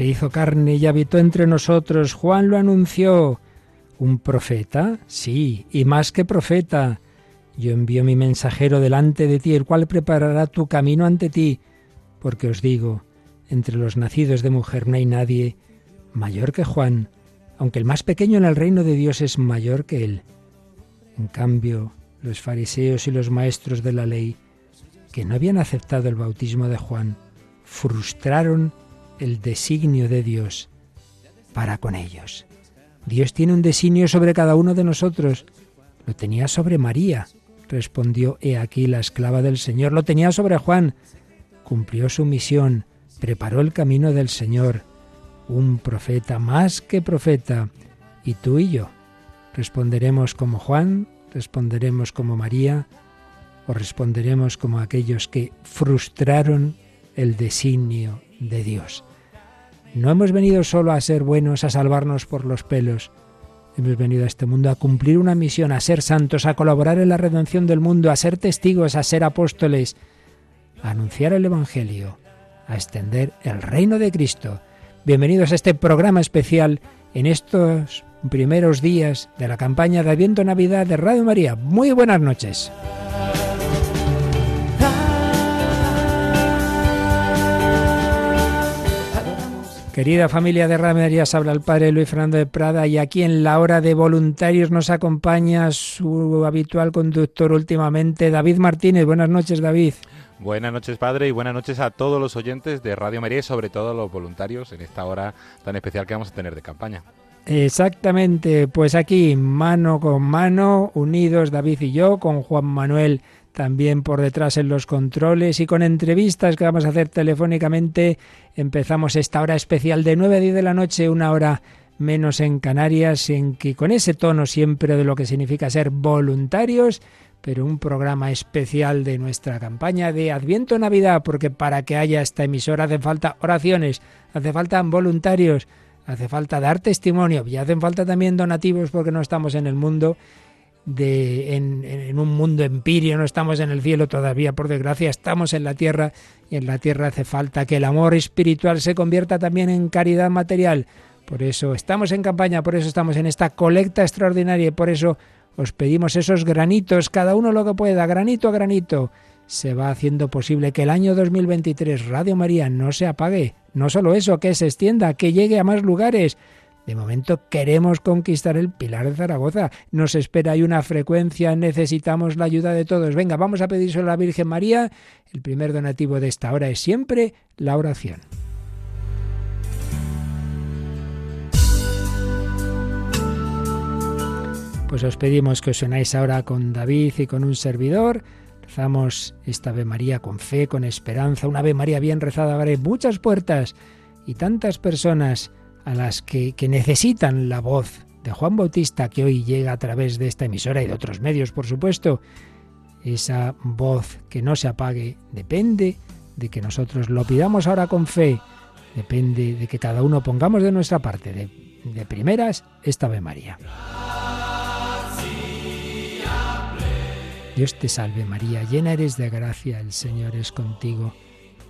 se hizo carne y habitó entre nosotros. Juan lo anunció. ¿Un profeta? Sí, y más que profeta. Yo envío mi mensajero delante de ti, el cual preparará tu camino ante ti. Porque os digo, entre los nacidos de mujer no hay nadie mayor que Juan, aunque el más pequeño en el reino de Dios es mayor que él. En cambio, los fariseos y los maestros de la ley, que no habían aceptado el bautismo de Juan, frustraron el designio de Dios para con ellos. Dios tiene un designio sobre cada uno de nosotros. Lo tenía sobre María, respondió He aquí la esclava del Señor. Lo tenía sobre Juan. Cumplió su misión, preparó el camino del Señor. Un profeta más que profeta. ¿Y tú y yo? ¿Responderemos como Juan? ¿Responderemos como María? ¿O responderemos como aquellos que frustraron el designio de Dios? No hemos venido solo a ser buenos, a salvarnos por los pelos. Hemos venido a este mundo a cumplir una misión, a ser santos, a colaborar en la redención del mundo, a ser testigos, a ser apóstoles, a anunciar el Evangelio, a extender el reino de Cristo. Bienvenidos a este programa especial en estos primeros días de la campaña de Adviento Navidad de Radio María. Muy buenas noches. Querida familia de os habla el Padre Luis Fernando de Prada y aquí en la hora de voluntarios nos acompaña su habitual conductor últimamente, David Martínez. Buenas noches, David. Buenas noches, padre, y buenas noches a todos los oyentes de Radio María y sobre todo a los voluntarios en esta hora tan especial que vamos a tener de campaña. Exactamente, pues aquí mano con mano, unidos David y yo, con Juan Manuel también por detrás en los controles y con entrevistas que vamos a hacer telefónicamente. Empezamos esta hora especial de 9 a 10 de la noche, una hora menos en Canarias, en que con ese tono siempre de lo que significa ser voluntarios, pero un programa especial de nuestra campaña de Adviento Navidad, porque para que haya esta emisora hace falta oraciones, hace falta voluntarios, hace falta dar testimonio y hacen falta también donativos porque no estamos en el mundo en, en, un mundo empirio, no estamos en el cielo todavía, por desgracia, estamos en la tierra y en la tierra hace falta que el amor espiritual se convierta también en caridad material. Por eso estamos en campaña, por eso estamos en esta colecta extraordinaria y por eso os pedimos esos granitos, cada uno lo que pueda, granito a granito. Se va haciendo posible que el año 2023 Radio María no se apague. No solo eso, que se extienda, que llegue a más lugares. De momento queremos conquistar el Pilar de Zaragoza. Nos espera ahí una frecuencia, necesitamos la ayuda de todos. Venga, vamos a pedírselo a la Virgen María. El primer donativo de esta hora es siempre la oración. Pues os pedimos que os unáis ahora con David y con un servidor. Rezamos esta Ave María con fe, con esperanza, una Ave María bien rezada abre muchas puertas y tantas personas a las que, que, necesitan la voz de Juan Bautista que hoy llega a través de esta emisora y de otros medios, por supuesto. Esa voz que no se apague depende de que nosotros lo pidamos ahora con fe, depende de que cada uno pongamos de nuestra parte. De, de primeras, esta Ave María. Dios te salve María, llena eres de gracia, el Señor es contigo,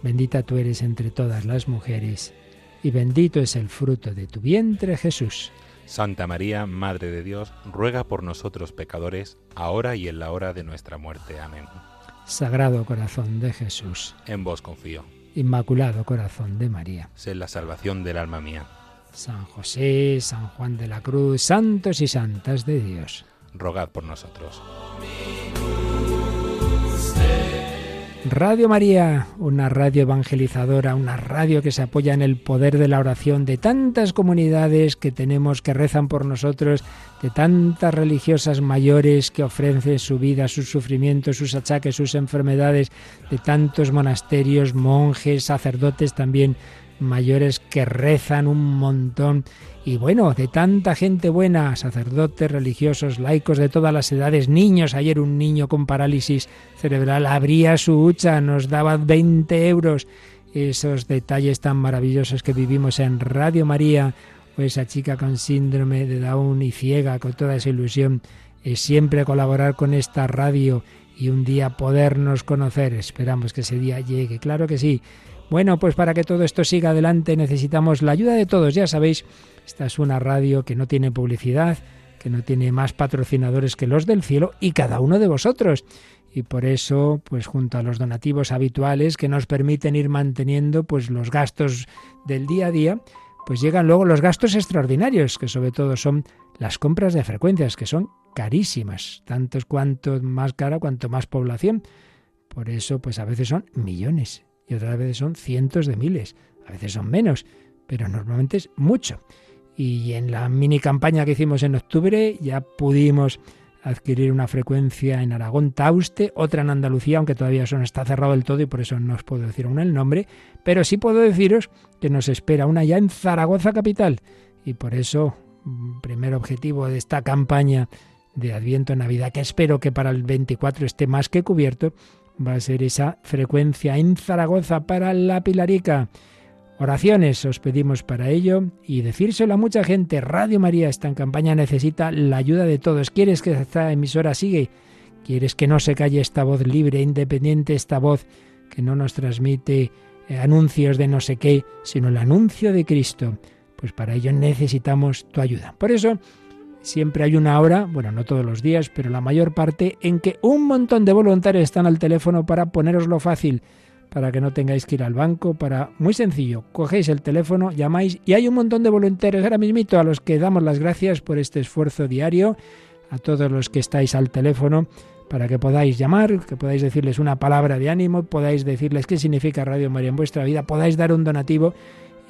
bendita tú eres entre todas las mujeres, y bendito es el fruto de tu vientre Jesús. Santa María, Madre de Dios, ruega por nosotros pecadores, ahora y en la hora de nuestra muerte. Amén. Sagrado corazón de Jesús, en vos confío. Inmaculado corazón de María, sé la salvación del alma mía. San José, San Juan de la Cruz, santos y santas de Dios rogad por nosotros. Radio María, una radio evangelizadora, una radio que se apoya en el poder de la oración de tantas comunidades que tenemos que rezan por nosotros, de tantas religiosas mayores que ofrecen su vida, sus sufrimientos, sus achaques, sus enfermedades, de tantos monasterios, monjes, sacerdotes también mayores que rezan un montón y bueno, de tanta gente buena, sacerdotes, religiosos, laicos de todas las edades, niños, ayer un niño con parálisis cerebral abría su hucha, nos daba 20 euros, esos detalles tan maravillosos que vivimos en Radio María, o esa chica con síndrome de Down y ciega, con toda esa ilusión, es siempre colaborar con esta radio y un día podernos conocer. Esperamos que ese día llegue, claro que sí. Bueno, pues para que todo esto siga adelante necesitamos la ayuda de todos, ya sabéis esta es una radio que no tiene publicidad, que no tiene más patrocinadores que los del cielo y cada uno de vosotros. Y por eso, pues junto a los donativos habituales que nos permiten ir manteniendo pues los gastos del día a día, pues llegan luego los gastos extraordinarios, que sobre todo son las compras de frecuencias, que son carísimas, tantos cuanto más cara, cuanto más población. Por eso, pues a veces son millones y otras veces son cientos de miles, a veces son menos, pero normalmente es mucho. Y en la mini campaña que hicimos en octubre ya pudimos adquirir una frecuencia en Aragón, Tauste, otra en Andalucía, aunque todavía eso no está cerrado del todo y por eso no os puedo decir aún el nombre, pero sí puedo deciros que nos espera una ya en Zaragoza capital. Y por eso, mm, primer objetivo de esta campaña de Adviento Navidad, que espero que para el 24 esté más que cubierto, va a ser esa frecuencia en Zaragoza para la Pilarica. Oraciones os pedimos para ello y decírselo a mucha gente. Radio María esta en campaña necesita la ayuda de todos. ¿Quieres que esta emisora siga? ¿Quieres que no se calle esta voz libre, independiente, esta voz que no nos transmite eh, anuncios de no sé qué, sino el anuncio de Cristo? Pues para ello necesitamos tu ayuda. Por eso siempre hay una hora, bueno, no todos los días, pero la mayor parte, en que un montón de voluntarios están al teléfono para poneroslo fácil para que no tengáis que ir al banco, para muy sencillo, cogéis el teléfono, llamáis y hay un montón de voluntarios ahora mismito a los que damos las gracias por este esfuerzo diario, a todos los que estáis al teléfono para que podáis llamar, que podáis decirles una palabra de ánimo, podáis decirles qué significa Radio María en vuestra vida, podáis dar un donativo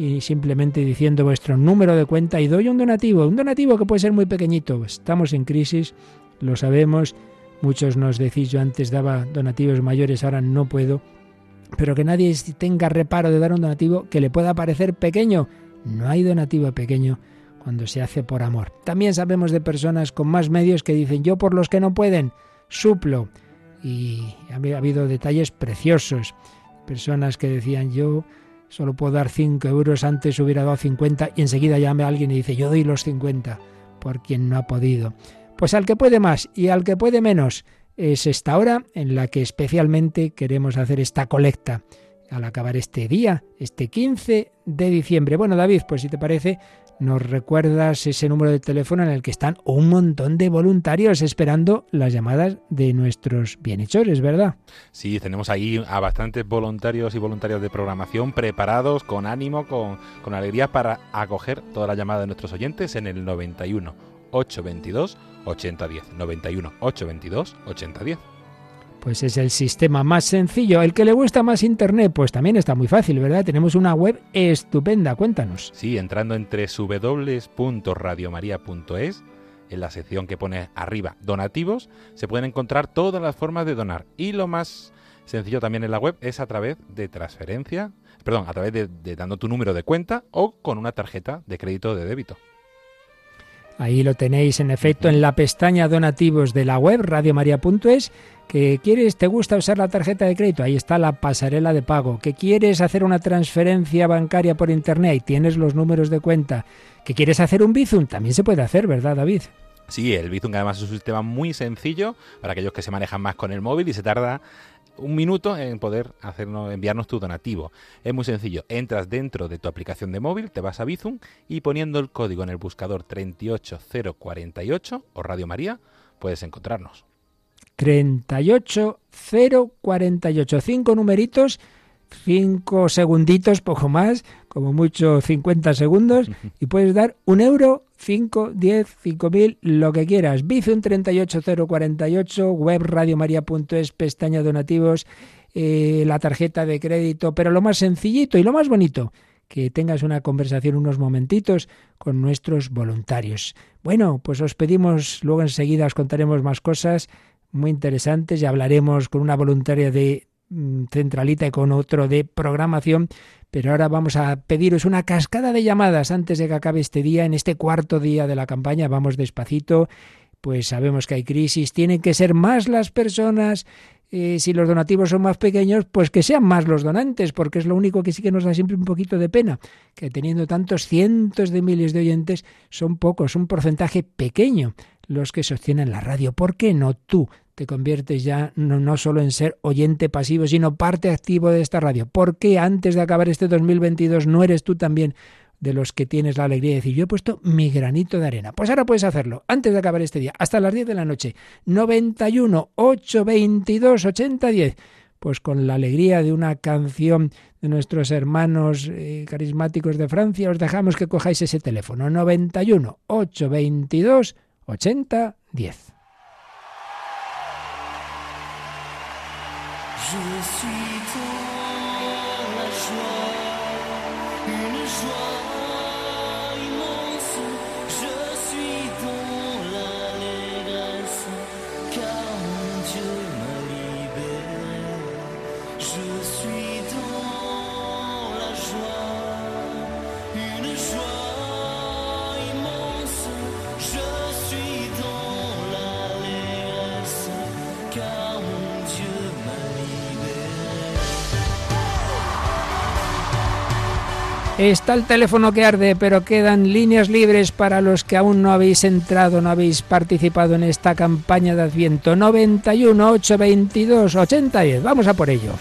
y simplemente diciendo vuestro número de cuenta y doy un donativo, un donativo que puede ser muy pequeñito. Estamos en crisis, lo sabemos, muchos nos decís yo antes daba donativos mayores, ahora no puedo pero que nadie tenga reparo de dar un donativo que le pueda parecer pequeño. No hay donativo pequeño cuando se hace por amor. También sabemos de personas con más medios que dicen yo por los que no pueden, suplo. Y ha habido detalles preciosos. Personas que decían yo solo puedo dar 5 euros, antes hubiera dado 50 y enseguida llame a alguien y dice yo doy los 50 por quien no ha podido. Pues al que puede más y al que puede menos, es esta hora en la que especialmente queremos hacer esta colecta al acabar este día, este 15 de diciembre. Bueno, David, pues si te parece, nos recuerdas ese número de teléfono en el que están un montón de voluntarios esperando las llamadas de nuestros bienhechores, ¿verdad? Sí, tenemos ahí a bastantes voluntarios y voluntarias de programación preparados, con ánimo, con, con alegría para acoger todas las llamadas de nuestros oyentes en el 91 822 8010. 91 822 8010. Pues es el sistema más sencillo. El que le gusta más Internet, pues también está muy fácil, ¿verdad? Tenemos una web estupenda, cuéntanos. Sí, entrando en www.radiomaria.es, en la sección que pone arriba donativos, se pueden encontrar todas las formas de donar. Y lo más sencillo también en la web es a través de transferencia, perdón, a través de, de dando tu número de cuenta o con una tarjeta de crédito de débito. Ahí lo tenéis en efecto en la pestaña donativos de la web radiomaria.es. Que quieres, te gusta usar la tarjeta de crédito, ahí está la pasarela de pago. Que quieres hacer una transferencia bancaria por internet, ahí tienes los números de cuenta. Que quieres hacer un Bizum, también se puede hacer, ¿verdad, David? Sí, el Bizum además es un sistema muy sencillo para aquellos que se manejan más con el móvil y se tarda un minuto en poder hacernos, enviarnos tu donativo. Es muy sencillo. Entras dentro de tu aplicación de móvil, te vas a Bizum y poniendo el código en el buscador 38048 o Radio María, puedes encontrarnos. 38048, cinco numeritos cinco segunditos, poco más, como mucho 50 segundos, y puedes dar un euro, cinco, diez, cinco mil, lo que quieras. Bizum 38048, web radiomaria.es, pestaña donativos, eh, la tarjeta de crédito, pero lo más sencillito y lo más bonito, que tengas una conversación unos momentitos con nuestros voluntarios. Bueno, pues os pedimos, luego enseguida os contaremos más cosas muy interesantes y hablaremos con una voluntaria de centralita y con otro de programación, pero ahora vamos a pediros una cascada de llamadas antes de que acabe este día, en este cuarto día de la campaña, vamos despacito, pues sabemos que hay crisis, tienen que ser más las personas eh, si los donativos son más pequeños, pues que sean más los donantes, porque es lo único que sí que nos da siempre un poquito de pena, que teniendo tantos cientos de miles de oyentes, son pocos, un porcentaje pequeño los que sostienen la radio. ¿Por qué no tú te conviertes ya no, no solo en ser oyente pasivo, sino parte activo de esta radio? ¿Por qué antes de acabar este 2022 no eres tú también de los que tienes la alegría de decir, yo he puesto mi granito de arena. Pues ahora puedes hacerlo, antes de acabar este día, hasta las 10 de la noche. 91 822 8010. Pues con la alegría de una canción de nuestros hermanos eh, carismáticos de Francia, os dejamos que cojáis ese teléfono. 91 822 8010. Está el teléfono que arde, pero quedan líneas libres para los que aún no habéis entrado, no habéis participado en esta campaña de Adviento. 91 822 8010. Vamos a por ello.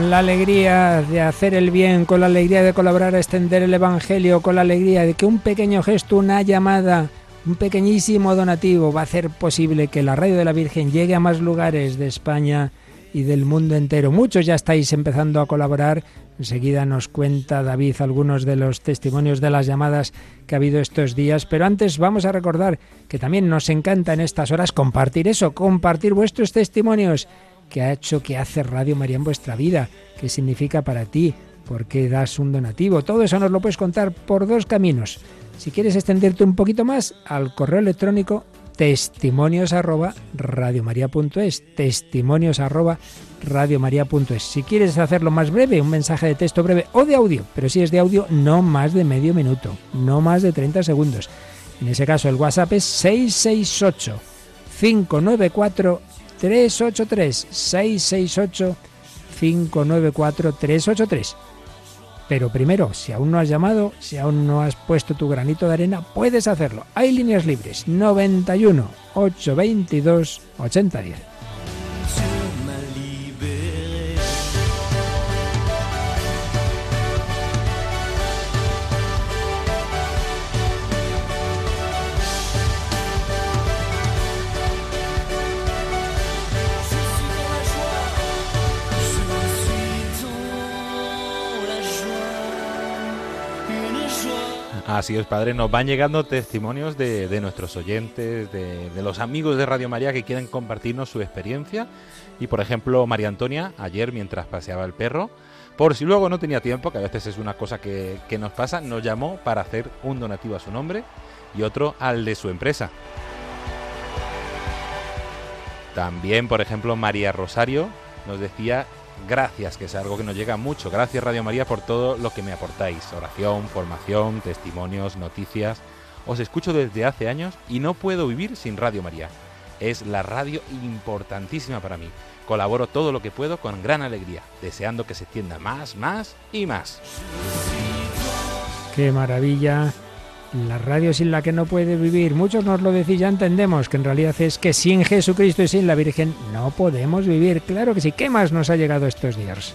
Con la alegría de hacer el bien, con la alegría de colaborar a extender el Evangelio, con la alegría de que un pequeño gesto, una llamada, un pequeñísimo donativo va a hacer posible que la radio de la Virgen llegue a más lugares de España y del mundo entero. Muchos ya estáis empezando a colaborar. Enseguida nos cuenta David algunos de los testimonios de las llamadas que ha habido estos días. Pero antes vamos a recordar que también nos encanta en estas horas compartir eso, compartir vuestros testimonios que ha hecho, que hace Radio María en vuestra vida, qué significa para ti, por qué das un donativo. Todo eso nos lo puedes contar por dos caminos. Si quieres extenderte un poquito más, al correo electrónico testimonios arroba radiomaria.es testimonios arroba si quieres hacerlo más breve un mensaje de texto breve o de audio pero si es de audio no más de medio minuto no más de 30 segundos en ese caso el whatsapp es 668 594 383 668 594 383. Pero primero, si aún no has llamado, si aún no has puesto tu granito de arena, puedes hacerlo. Hay líneas libres 91 822 8010. Así es, padre. Nos van llegando testimonios de, nuestros oyentes, de, de, los amigos de Radio María que quieren compartirnos su experiencia. Y por ejemplo, María Antonia, ayer mientras paseaba el perro, por si luego no tenía tiempo, que a veces es una cosa que, que nos pasa, nos llamó para hacer un donativo a su nombre y otro al de su empresa. También, por ejemplo, María Rosario nos decía gracias, que es algo que nos llega mucho. Gracias Radio María por todo lo que me aportáis. Oración, formación, testimonios, noticias. Os escucho desde hace años y no puedo vivir sin Radio María. Es la radio importantísima para mí. Colaboro todo lo que puedo con gran alegría, deseando que se extienda más, más y más. Qué maravilla la radio sin la que no puede vivir. Muchos nos lo decís, ya entendemos que en realidad es que sin Jesucristo y sin la Virgen no podemos vivir. Claro que sí. ¿Qué más nos ha llegado estos días?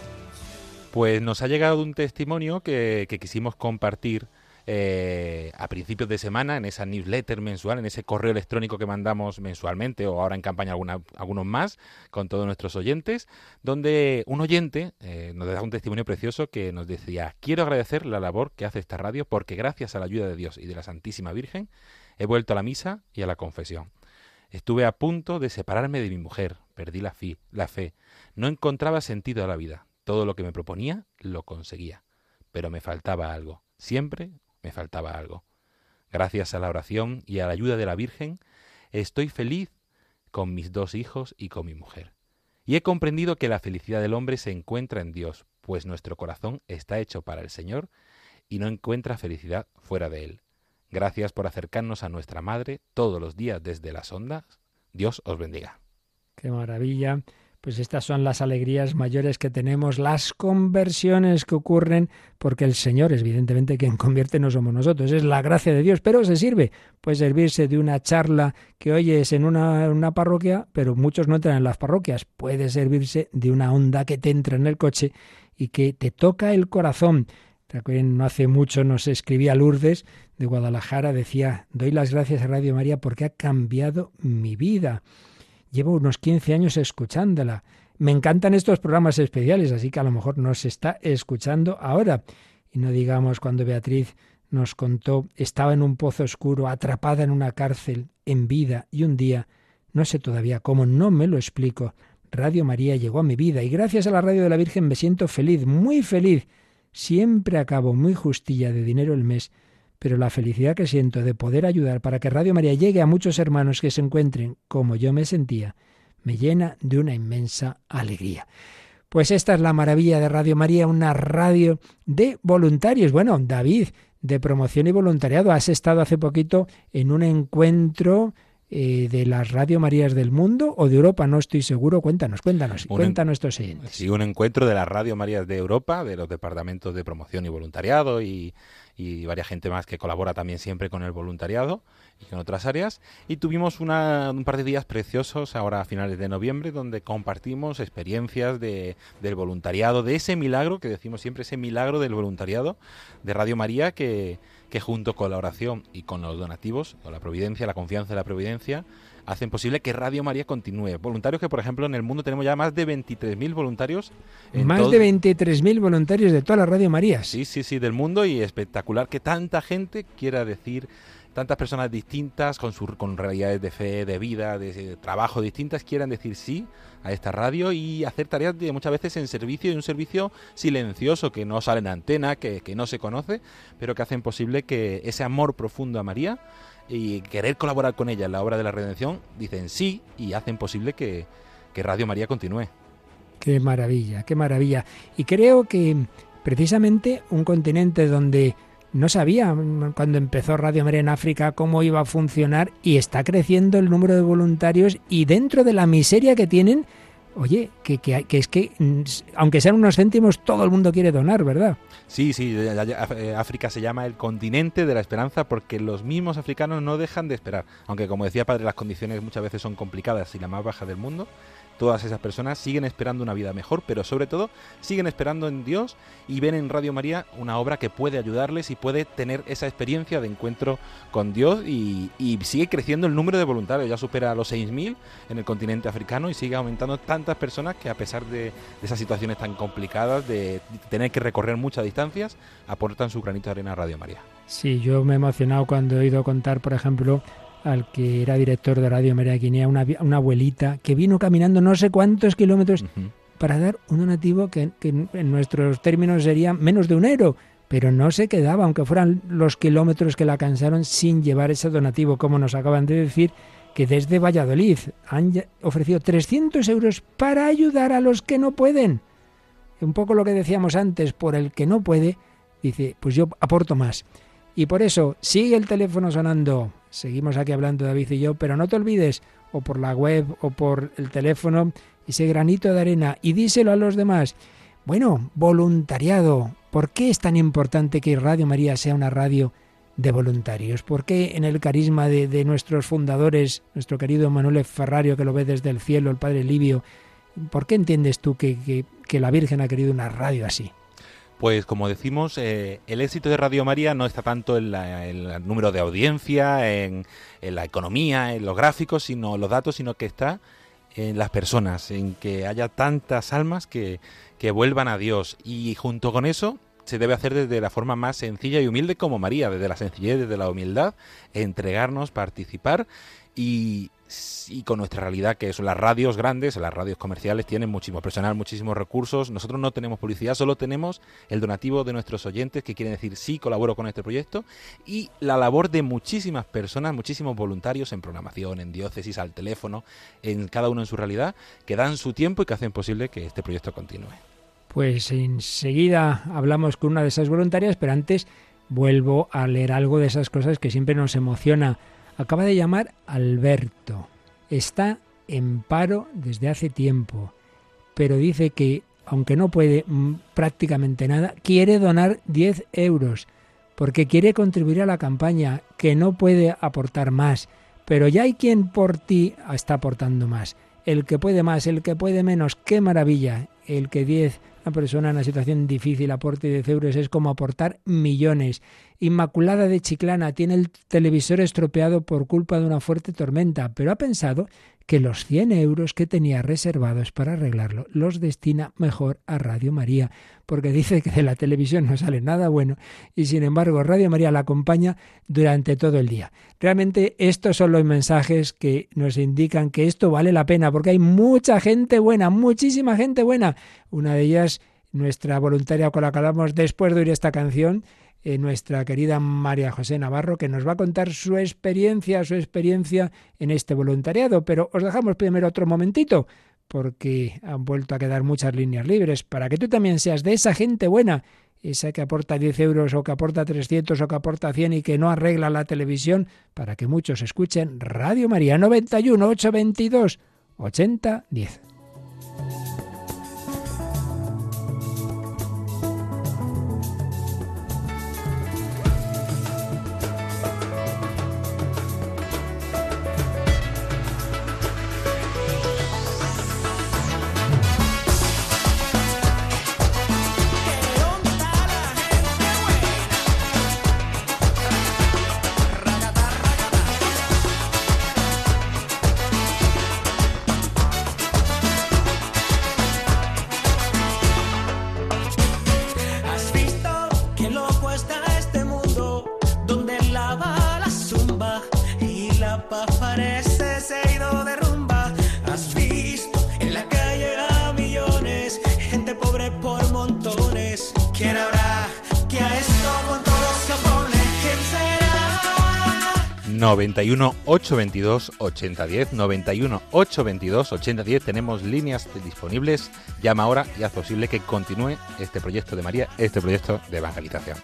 Pues nos ha llegado un testimonio que, que quisimos compartir eh, a principios de semana en esa newsletter mensual, en ese correo electrónico que mandamos mensualmente o ahora en campaña algunos más con todos nuestros oyentes, donde un oyente eh, nos da un testimonio precioso que nos decía, quiero agradecer la labor que hace esta radio porque gracias a la ayuda de Dios y de la Santísima Virgen he vuelto a la misa y a la confesión. Estuve a punto de separarme de mi mujer, perdí la, la fe, no encontraba sentido a la vida, todo lo que me proponía lo conseguía, pero me faltaba algo, siempre me faltaba algo. Gracias a la oración y a la ayuda de la Virgen, estoy feliz con mis dos hijos y con mi mujer. Y he comprendido que la felicidad del hombre se encuentra en Dios, pues nuestro corazón está hecho para el Señor y no encuentra felicidad fuera de Él. Gracias por acercarnos a nuestra Madre todos los días desde las ondas. Dios os bendiga. Qué maravilla pues estas son las alegrías mayores que tenemos, las conversiones que ocurren, porque el Señor evidentemente quien convierte no somos nosotros, es la gracia de Dios, pero se sirve, puede servirse de una charla que oyes en una, una parroquia, pero muchos no entran en las parroquias, puede servirse de una onda que te entra en el coche y que te toca el corazón. No hace mucho nos escribía Lourdes de Guadalajara, decía, doy las gracias a Radio María porque ha cambiado mi vida. Llevo unos 15 años escuchándola. Me encantan estos programas especiales, así que a lo mejor nos está escuchando ahora. Y no digamos cuando Beatriz nos contó, estaba en un pozo oscuro, atrapada en una cárcel, en vida, y un día, no sé todavía cómo, no me lo explico, Radio María llegó a mi vida y gracias a la radio de la Virgen me siento feliz, muy feliz. Siempre acabo muy justilla de dinero el mes pero la felicidad que siento de poder ayudar para que Radio María llegue a muchos hermanos que se encuentren como yo me sentía, me llena de una inmensa alegría. Pues esta es la maravilla de Radio María, una radio de voluntarios. Bueno, David, de promoción y voluntariado, has estado hace poquito en un encuentro eh, de las Radio Marías del mundo o de Europa, no estoy seguro. Cuéntanos, cuéntanos, cuéntanos estos siguientes. Sí, un encuentro de las Radio Marías de Europa, de los departamentos de promoción y voluntariado y, y varias gente más que colabora también siempre con el voluntariado y con otras áreas. Y tuvimos un par de días preciosos ahora a finales de noviembre donde compartimos experiencias de, del voluntariado, de ese milagro que decimos siempre, ese milagro del voluntariado de Radio María que, que junto con la oración y con los donativos, con la providencia, la confianza de la providencia, hacen posible que Radio María continúe. Voluntarios que, por ejemplo, en el mundo tenemos ya más de 23.000 voluntarios. más de 23.000 voluntarios de toda la Radio María. Sí, sí, sí, del mundo y espectacular que tanta gente quiera decir tantas personas distintas, con, su, con realidades de fe, de vida, de, trabajo distintas, quieran decir sí a esta radio y hacer tareas de muchas veces en servicio y un servicio silencioso que no sale en antena, que, que no se conoce, pero que hacen posible que ese amor profundo a María y querer colaborar con ella en la obra de la redención, dicen sí y hacen posible que, que Radio María continúe. Qué maravilla, qué maravilla. Y creo que precisamente un continente donde no sabía cuando empezó Radio María en África cómo iba a funcionar y está creciendo el número de voluntarios y dentro de la miseria que tienen, oye, que, que, es que mm, aunque sean unos céntimos, todo el mundo quiere donar, ¿verdad? Sí, sí, eh, África se llama el continente de la esperanza porque los mismos africanos no dejan de esperar. Aunque como decía padre, las condiciones muchas veces son complicadas y la más baja del mundo, todas esas personas siguen esperando una vida mejor, pero sobre todo siguen esperando en Dios y ven en Radio María una obra que puede ayudarles y puede tener esa experiencia de encuentro con Dios y, sigue creciendo el número de voluntarios, ya supera los 6.000 en el continente africano y sigue aumentando tantas personas que a pesar de, de esas situaciones tan complicadas, de tener que recorrer muchas distancias, aportan su granito de arena a Radio María. Sí, yo me he emocionado cuando he oído contar, por ejemplo, al que era director de Radio María Guinea, una, una abuelita que vino caminando no sé cuántos kilómetros para dar un donativo que, en nuestros términos sería menos de un euro, pero no se quedaba, aunque fueran los kilómetros que la cansaron sin llevar ese donativo, como nos acaban de decir, que desde Valladolid han ofrecido 300 euros para ayudar a los que no pueden. Un poco lo que decíamos antes, por el que no puede, dice, pues yo aporto más. Y por eso sigue el teléfono sonando. Seguimos aquí hablando David y yo, pero no te olvides, o por la web o por el teléfono, ese granito de arena y díselo a los demás. Bueno, voluntariado. ¿Por qué es tan importante que Radio María sea una radio de voluntarios? ¿Por qué en el carisma de, nuestros fundadores, nuestro querido Manuel Ferrario, que lo ve desde el cielo, el Padre Livio, ¿por qué entiendes tú que la Virgen ha querido una radio así? Pues como decimos, eh, el éxito de Radio María no está tanto en, el número de audiencia, en, la economía, en los gráficos, sino los datos, sino que está en las personas, en que haya tantas almas que, que vuelvan a Dios. Y junto con eso se debe hacer desde la forma más sencilla y humilde como María, desde la sencillez, desde la humildad, entregarnos, participar y, y con nuestra realidad, que son las radios grandes, las radios comerciales tienen muchísimo personal, muchísimos recursos. Nosotros no tenemos publicidad, solo tenemos el donativo de nuestros oyentes, que quieren decir sí, colaboro con este proyecto, y la labor de muchísimas personas, muchísimos voluntarios en programación, en diócesis, al teléfono, en cada uno en su realidad, que dan su tiempo y que hacen posible que este proyecto continúe. Pues enseguida hablamos con una de esas voluntarias, pero antes vuelvo a leer algo de esas cosas que siempre nos emociona acaba de llamar Alberto. Está en paro desde hace tiempo, pero dice que, aunque no puede mm, prácticamente nada, quiere donar 10 euros, porque quiere contribuir a la campaña, que no puede aportar más, pero ya hay quien por ti está aportando más. El que puede más, el que puede menos, qué maravilla. El que 10 una persona en una situación difícil aporte 10 euros es como aportar millones. Inmaculada de Chiclana tiene el televisor estropeado por culpa de una fuerte tormenta, pero ha pensado que los 100 euros que tenía reservados para arreglarlo los destina mejor a Radio María, porque dice que de la televisión no sale nada bueno y sin embargo Radio María la acompaña durante todo el día. Realmente estos son los mensajes que nos indican que esto vale la pena, porque hay mucha gente buena, muchísima gente buena. Una de ellas, nuestra voluntaria con la que hablamos después de oír esta canción, eh, nuestra querida María José Navarro, que nos va a contar su experiencia, su experiencia en este voluntariado. Pero os dejamos primero otro momentito, porque han vuelto a quedar muchas líneas libres, para que tú también seas de esa gente buena, esa que aporta 10 euros o que aporta 300 o que aporta 100 y que no arregla la televisión, para que muchos escuchen Radio María 91 822 80 91 822 8010, 91 822 8010. Tenemos líneas disponibles. Llama ahora y haz posible que continúe este proyecto de María, este proyecto de evangelización.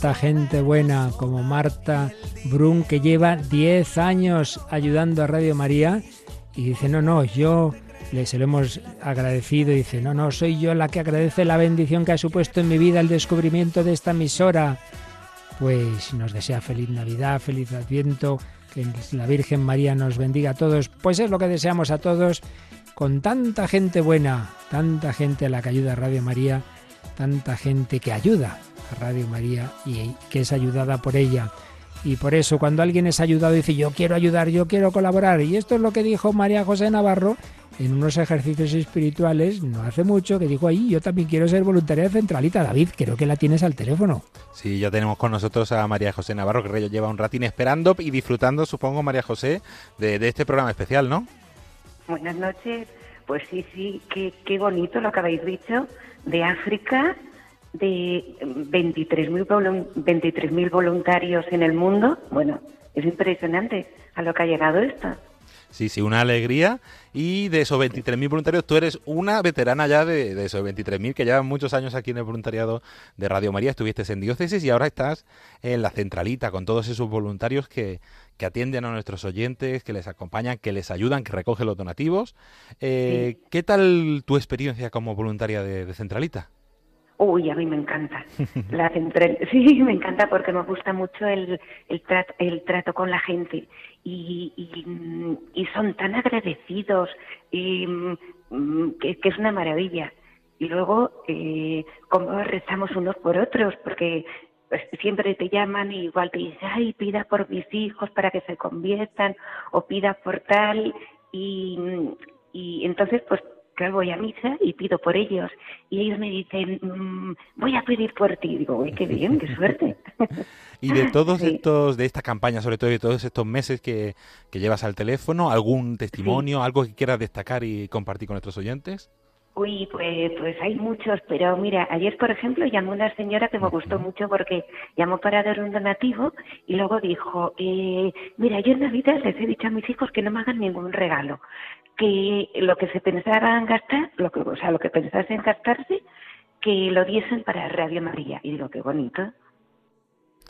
Tanta gente buena como Marta Brun, que lleva 10 años ayudando a Radio María y dice, no, no, yo le se lo hemos agradecido, dice, no, no, soy yo la que agradece la bendición que ha supuesto en mi vida el descubrimiento de esta emisora. Pues nos desea feliz Navidad, feliz Adviento, que la Virgen María nos bendiga a todos. Pues es lo que deseamos a todos, con tanta gente buena, tanta gente a la que ayuda Radio María, tanta gente que ayuda a Radio María y que es ayudada por ella. Y por eso cuando alguien es ayudado dice yo quiero ayudar, yo quiero colaborar. Y esto es lo que dijo María José Navarro en unos ejercicios espirituales no hace mucho que dijo ahí yo también quiero ser voluntaria de Centralita. David, creo que la tienes al teléfono. Sí, ya tenemos con nosotros a María José Navarro, que lleva un ratín esperando y disfrutando, supongo, María José, de, este programa especial, ¿no? Buenas noches. Pues sí, sí, qué, qué bonito lo que habéis dicho de África de 23.000 23 voluntarios en el mundo. Bueno, es impresionante a lo que ha llegado esto. Sí, sí, una alegría. Y de esos 23.000 voluntarios, tú eres una veterana ya de, de esos 23.000 que llevan muchos años aquí en el voluntariado de Radio María. Estuviste en diócesis y ahora estás en la centralita con todos esos voluntarios que, que atienden a nuestros oyentes, que les acompañan, que les ayudan, que recogen los donativos. Eh, ¿Qué tal tu experiencia como voluntaria de centralita? Uy, a mí me encanta. La central, sí, me encanta porque me gusta mucho el, el, trato, el trato con la gente y, y, son tan agradecidos y, mm, que, es una maravilla. Y luego, eh, cómo rezamos unos por otros, porque pues, siempre te llaman y igual te dicen, ay, pida por mis hijos para que se conviertan o pida por tal. Y, y entonces, pues voy a misa y pido por ellos. Y ellos me dicen, mm, voy a pedir por ti. digo, uy, qué bien, qué suerte. y de todos estos, de esta campaña, sobre todo de todos estos meses que, llevas al teléfono, ¿algún testimonio, algo que quieras destacar y compartir con nuestros oyentes? Uy, pues, pues hay muchos, pero mira, ayer por ejemplo llamó una señora que me gustó mucho porque llamó para dar un donativo y luego dijo, eh, mira, yo en Navidad les he dicho a mis hijos que no me hagan ningún regalo, que lo que se pensaran gastar, lo que, o sea, lo que pensasen gastarse, que lo diesen para Radio María. Y digo, qué bonito.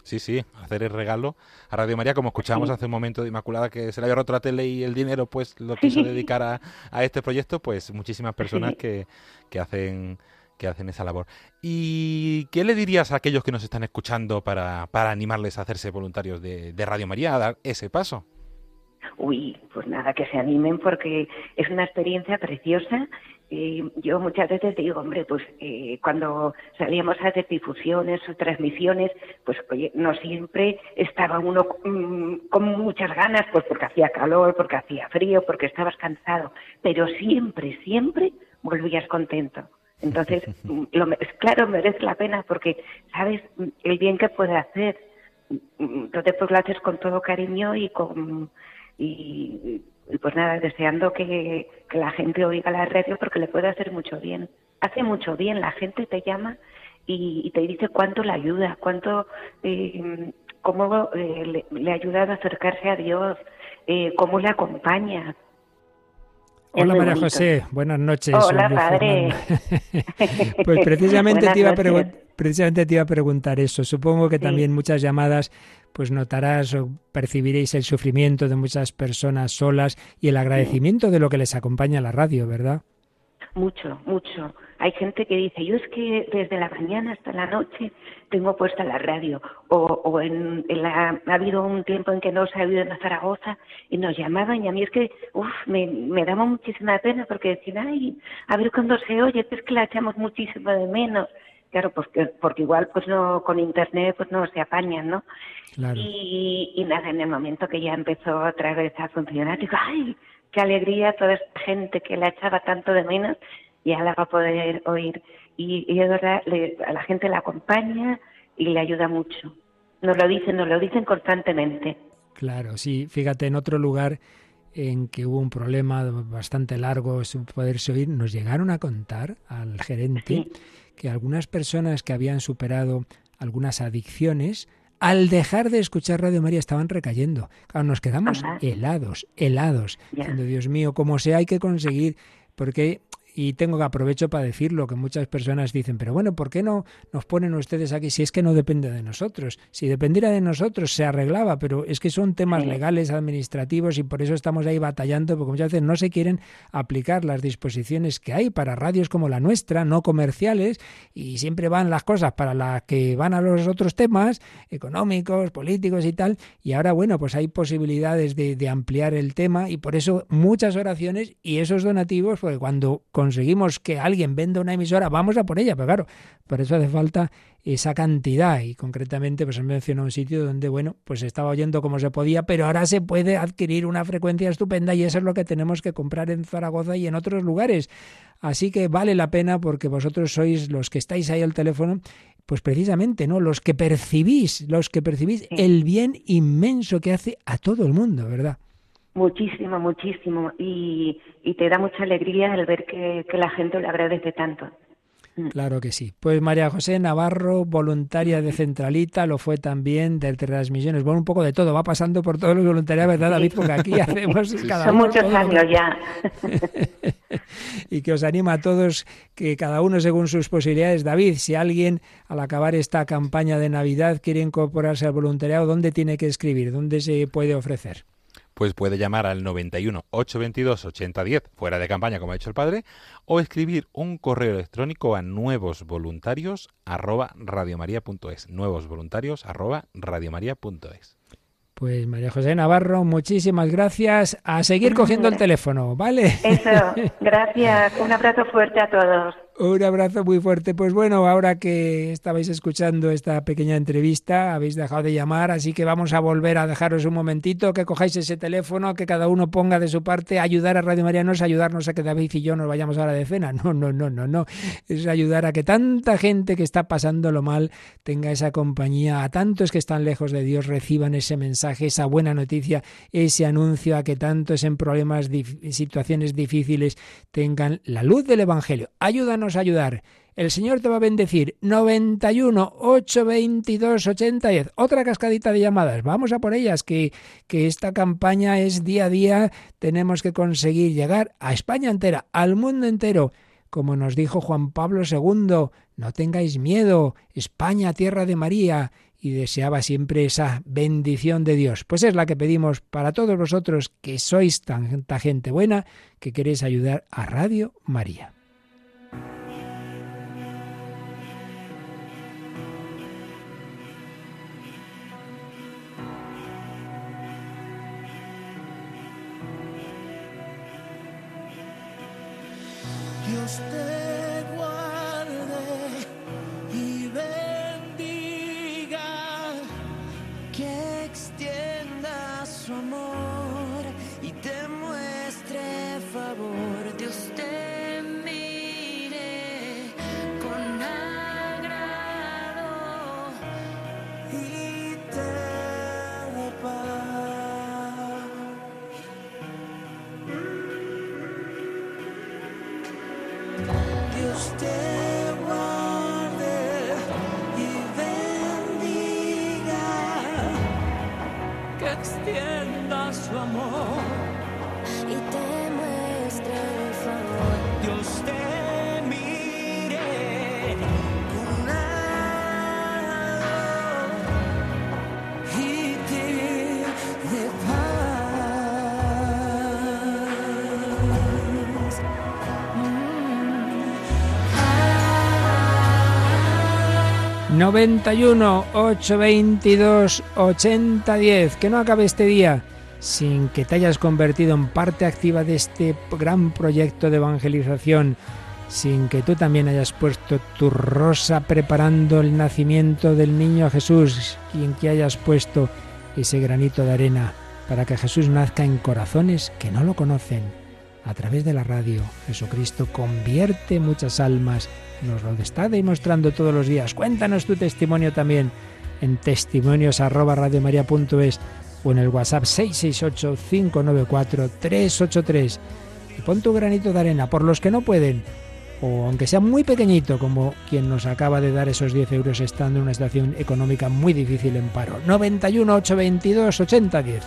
Sí, sí, hacer el regalo a Radio María, como escuchábamos hace un momento de Inmaculada que se le había roto la tele y el dinero pues lo quiso dedicar a, a, este proyecto, pues muchísimas personas que, que hacen que hacen esa labor. ¿Y qué le dirías a aquellos que nos están escuchando para, para animarles a hacerse voluntarios de, de Radio María, a dar ese paso? Uy, pues nada, que se animen porque es una experiencia preciosa. Eh, yo muchas veces digo, hombre, pues eh, cuando salíamos a hacer difusiones o transmisiones, pues oye, no siempre estaba uno mm, con muchas ganas, pues porque hacía calor, porque hacía frío, porque estabas cansado, pero siempre, siempre volvías contento. Entonces, mm, lo, claro, merece la pena porque sabes el bien que puede hacer. Mm, entonces, pues lo haces con todo cariño y con y, pues nada, deseando que, la gente oiga la radio porque le puede hacer mucho bien. Hace mucho bien, la gente te llama y, te dice cuánto le ayuda, cuánto, eh, cómo eh, le, ha ayudado a acercarse a Dios, eh, cómo le acompaña. Hola María José, buenas noches. Hola padre. pues precisamente te, iba precisamente te iba a preguntar eso. Supongo que también muchas llamadas pues notarás o percibiréis el sufrimiento de muchas personas solas y el agradecimiento de lo que les acompaña a la radio, ¿verdad? Mucho, mucho. Hay gente que dice, yo es que desde la mañana hasta la noche tengo puesta la radio. O, en, la, ha habido un tiempo en que no se ha oído en Zaragoza y nos llamaban y a mí es que, uff, me, me daba muchísima pena porque decían, ay, a ver cuándo se oye, es que la echamos muchísimo de menos. Claro, pues porque igual pues no con internet pues no se apañan, ¿no? Y, y nada, en el momento que ya empezó otra vez a funcionar, digo, ¡ay! ¡Qué alegría toda esta gente que la echaba tanto de menos! Ya la va a poder oír. Y, y es verdad, a la gente la acompaña y le ayuda mucho. Nos lo dicen, nos lo dicen constantemente. Claro, sí. Fíjate, en otro lugar en que hubo un problema bastante largo sin poderse oír, nos llegaron a contar al gerente que algunas personas que habían superado algunas adicciones, al dejar de escuchar Radio María estaban recayendo. Claro, nos quedamos helados, helados, diciendo, Dios mío, como sea, hay que conseguir, porque y tengo que aprovecho para decirlo, que muchas personas dicen, pero bueno, ¿por qué no nos ponen ustedes aquí si es que no depende de nosotros? Si dependiera de nosotros se arreglaba, pero es que son temas legales, administrativos y por eso estamos ahí batallando, porque muchas veces no se quieren aplicar las disposiciones que hay para radios como la nuestra, no comerciales, y siempre van las cosas para las que van a los otros temas económicos, políticos y tal, y ahora bueno, pues hay posibilidades de, de ampliar el tema y por eso muchas oraciones y esos donativos, porque cuando conseguimos que alguien venda una emisora, vamos a por ella, pero claro, por eso hace falta esa cantidad. Y concretamente pues mencionado un sitio donde bueno pues estaba oyendo como se podía pero ahora se puede adquirir una frecuencia estupenda y eso es lo que tenemos que comprar en Zaragoza y en otros lugares. Así que vale la pena porque vosotros sois los que estáis ahí al teléfono pues precisamente no los que percibís los que percibís el bien inmenso que hace a todo el mundo verdad Muchísimo, muchísimo. Y, y te da mucha alegría el ver que, que la gente le agradece tanto. Mm. Claro que sí. Pues María José Navarro, voluntaria de Centralita, lo fue también de transmisiones. Bueno, un poco de todo, va pasando por todos los voluntarios, ¿verdad, David? Porque aquí hacemos cada Son muchos años ya. y que os anima a todos que cada uno según sus posibilidades. David, si alguien al acabar esta campaña de Navidad quiere incorporarse al voluntariado, ¿dónde tiene que escribir? ¿Dónde se puede ofrecer? Pues puede llamar al 91 822 8010 fuera de campaña como ha hecho el padre o escribir un correo electrónico a nuevos voluntarios arroba radiomaria.es nuevos voluntarios arroba radiomaria.es pues María José Navarro, muchísimas gracias. A seguir cogiendo el teléfono, ¿vale? Eso, gracias. Un abrazo fuerte a todos. Un abrazo muy fuerte. Pues bueno, ahora que estabais escuchando esta pequeña entrevista, habéis dejado de llamar, así que vamos a volver a dejaros un momentito, que cojáis ese teléfono, que cada uno ponga de su parte. Ayudar a Radio María no es ayudarnos a que David y yo nos vayamos ahora de cena. No, no, no, no, no. Es ayudar a que tanta gente que está pasándolo mal tenga esa compañía, a tantos que están lejos de Dios reciban ese mensaje, esa buena noticia, ese anuncio, a que tantos en problemas, situaciones difíciles tengan la luz del Evangelio. Ayúdanos ayudar. El Señor te va a bendecir. 91 822 8010. Otra cascadita de llamadas. Vamos a por ellas, que, que esta campaña es día a día. Tenemos que conseguir llegar a España entera, al mundo entero. Como nos dijo Juan Pablo II, no tengáis miedo, España, tierra de María, y deseaba siempre esa bendición de Dios. Pues es la que pedimos para todos vosotros que sois tanta gente buena que queréis ayudar a Radio María. Te 91 822 8010. Que no acabe este día sin que te hayas convertido en parte activa de este gran proyecto de evangelización, sin que tú también hayas puesto tu rosa preparando el nacimiento del niño Jesús, y en que hayas puesto ese granito de arena para que Jesús nazca en corazones que no lo conocen. A través de la radio, Jesucristo convierte muchas almas, nos lo está demostrando todos los días. Cuéntanos tu testimonio también en testimonios arroba radiomaria.es o en el WhatsApp 668-594-383. Y pon tu granito de arena por los que no pueden, o aunque sea muy pequeñito, como quien nos acaba de dar esos 10 euros estando en una situación económica muy difícil en paro. 91 822 8010.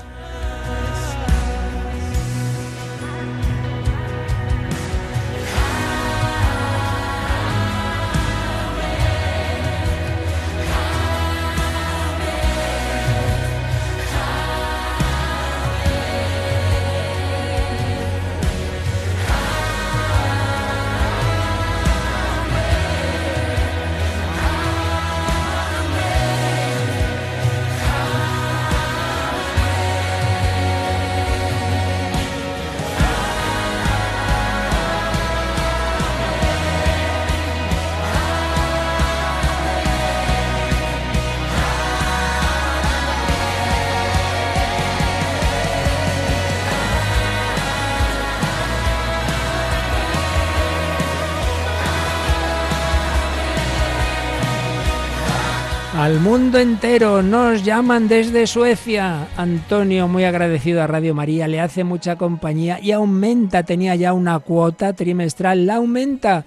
Al mundo entero nos llaman desde Suecia. Antonio, muy agradecido a Radio María, le hace mucha compañía y aumenta, tenía ya una cuota trimestral, la aumenta.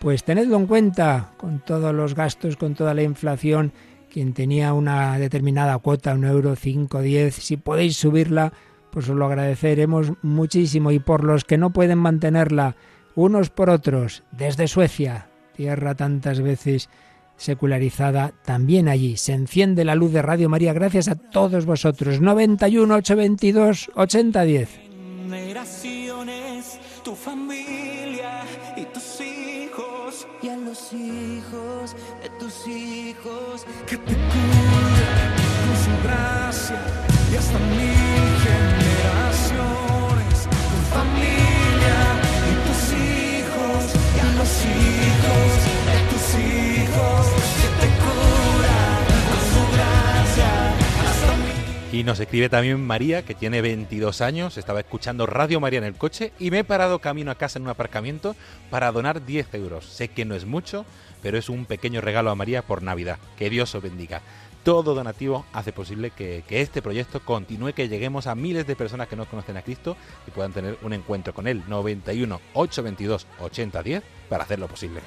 Pues tenedlo en cuenta, con todos los gastos, con toda la inflación, quien tenía una determinada cuota, un euro, cinco, diez, si podéis subirla, pues os lo agradeceremos muchísimo. Y por los que no pueden mantenerla, unos por otros, desde Suecia, tierra tantas veces secularizada, también allí. Se enciende la luz de Radio María. Gracias a todos vosotros. 91 822 8010. Generaciones, tu familia y tus hijos. Y a los hijos de tus hijos que te cuiden con su gracia. Y hasta mil generaciones, tu familia y tus hijos. Y a los hijos Y nos escribe también María, que tiene 22 años, estaba escuchando Radio María en el coche y me he parado camino a casa en un aparcamiento para donar 10 euros. Sé que no es mucho, pero es un pequeño regalo a María por Navidad. Que Dios os bendiga. Todo donativo hace posible que, que este proyecto continúe, que lleguemos a miles de personas que no conocen a Cristo y puedan tener un encuentro con Él. 91 822 8010 para hacerlo posible.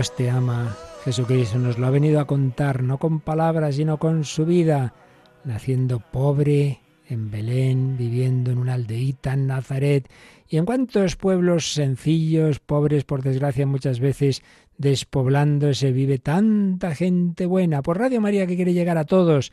Dios te ama, Jesucristo nos lo ha venido a contar, no con palabras, sino con su vida, naciendo pobre en Belén, viviendo en una aldeíta en Nazaret, y en cuantos pueblos sencillos, pobres, por desgracia muchas veces despoblándose, vive tanta gente buena. Por Radio María que quiere llegar a todos,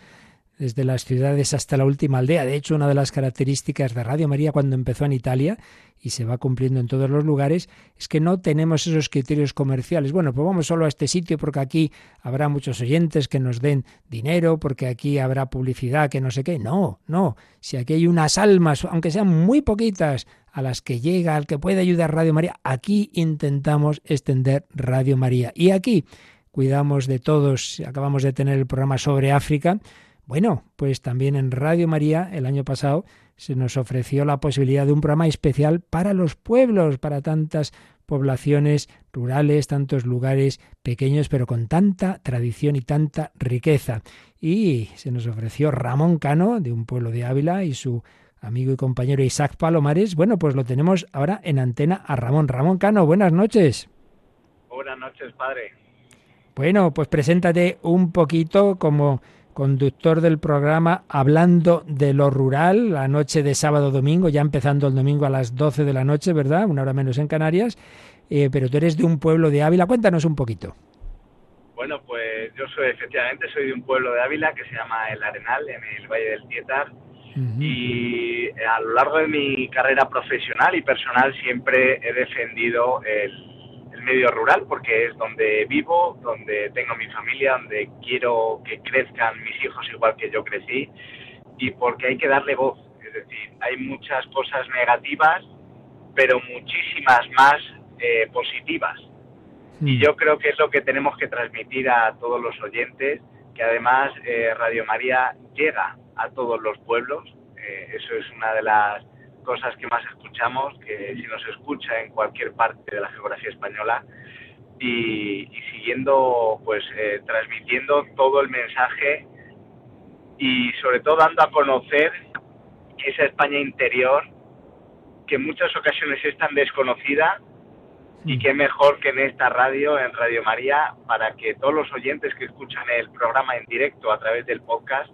desde las ciudades hasta la última aldea. De hecho, una de las características de Radio María cuando empezó en Italia y se va cumpliendo en todos los lugares es que no tenemos esos criterios comerciales. Bueno, pues vamos solo a este sitio porque aquí habrá muchos oyentes que nos den dinero, porque aquí habrá publicidad, que no sé qué. No, no. Si aquí hay unas almas, aunque sean muy poquitas, a las que llega, al que puede ayudar Radio María, aquí intentamos extender Radio María. Y aquí cuidamos de todos. Acabamos de tener el programa sobre África. Bueno, pues también en Radio María el año pasado se nos ofreció la posibilidad de un programa especial para los pueblos, para tantas poblaciones rurales, tantos lugares pequeños, pero con tanta tradición y tanta riqueza. Y se nos ofreció Ramón Cano, de un pueblo de Ávila, y su amigo y compañero Isaac Palomares. Bueno, pues lo tenemos ahora en antena a Ramón. Ramón Cano, buenas noches. Buenas noches, padre. Bueno, pues preséntate un poquito como conductor del programa hablando de lo rural, la noche de sábado domingo, ya empezando el domingo a las 12 de la noche, ¿verdad? Una hora menos en Canarias. Eh, pero tú eres de un pueblo de Ávila. Cuéntanos un poquito. Bueno, pues yo soy, efectivamente, soy de un pueblo de Ávila que se llama El Arenal, en el Valle del Tietar. Y a lo largo de mi carrera profesional y personal siempre he defendido el medio rural porque es donde vivo, donde tengo mi familia, donde quiero que crezcan mis hijos igual que yo crecí y porque hay que darle voz. Es decir, hay muchas cosas negativas, pero muchísimas más eh, positivas. Y yo creo que es lo que tenemos que transmitir a todos los oyentes, que además eh, Radio María llega a todos los pueblos. Eh, eso es una de las cosas que más escuchamos, que si nos escucha en cualquier parte de la geografía española y, siguiendo, pues eh, transmitiendo todo el mensaje y sobre todo dando a conocer esa España interior que en muchas ocasiones es tan desconocida y qué mejor que en esta radio, en Radio María, para que todos los oyentes que escuchan el programa en directo a través del podcast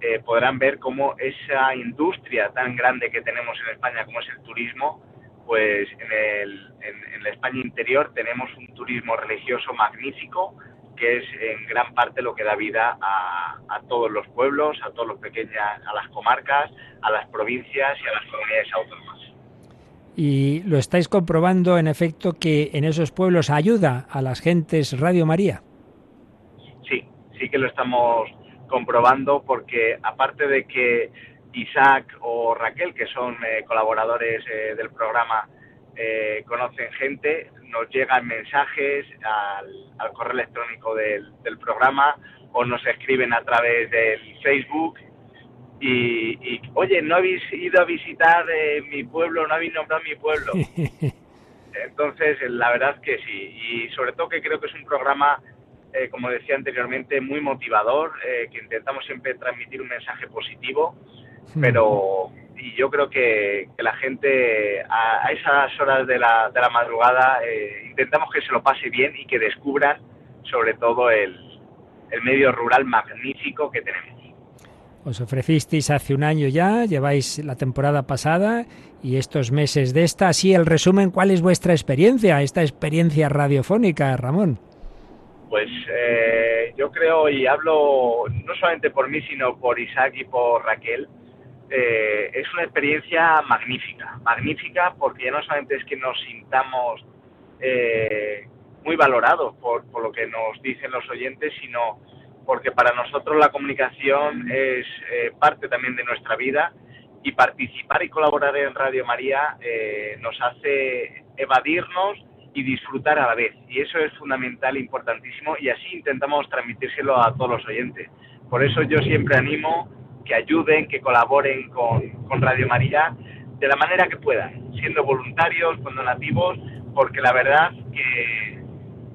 eh, podrán ver cómo esa industria tan grande que tenemos en España como es el turismo, pues en, el, en, la España interior tenemos un turismo religioso magnífico que es en gran parte lo que da vida a, a todos los pueblos, a todos los pequeñas, a las comarcas, a las provincias y a las comunidades autónomas. Y lo estáis comprobando, en efecto, que en esos pueblos ayuda a las gentes Radio María. Sí, sí que lo estamos comprobando porque aparte de que Isaac o Raquel, que son eh, colaboradores eh, del programa, eh, conocen gente, nos llegan mensajes al, correo electrónico del, programa o nos escriben a través del Facebook y, oye, no habéis ido a visitar mi pueblo, no habéis nombrado mi pueblo. Entonces, la verdad que sí, y sobre todo que creo que es un programa eh, como decía anteriormente, muy motivador, eh, que intentamos siempre transmitir un mensaje positivo, pero y yo creo que, la gente a, esas horas de la, de la madrugada eh, intentamos que se lo pase bien y que descubran sobre todo el, el medio rural magnífico que tenemos. Os ofrecisteis hace un año ya, lleváis la temporada pasada y estos meses de esta. Así, el resumen, ¿cuál es vuestra experiencia, esta experiencia radiofónica, Ramón? Pues eh, yo creo, y hablo no solamente por mí, sino por Isaac y por Raquel, eh, es una experiencia magnífica, magnífica porque ya no solamente es que nos sintamos eh, muy valorados por, por, lo que nos dicen los oyentes, sino porque para nosotros la comunicación es parte también de nuestra vida y participar y colaborar en Radio María nos hace evadirnos y disfrutar a la vez. Y eso es fundamental, importantísimo, y así intentamos transmitírselo a todos los oyentes. Por eso yo siempre animo que ayuden, que colaboren con, con Radio María de la manera que puedan, siendo voluntarios, con donativos, porque la verdad que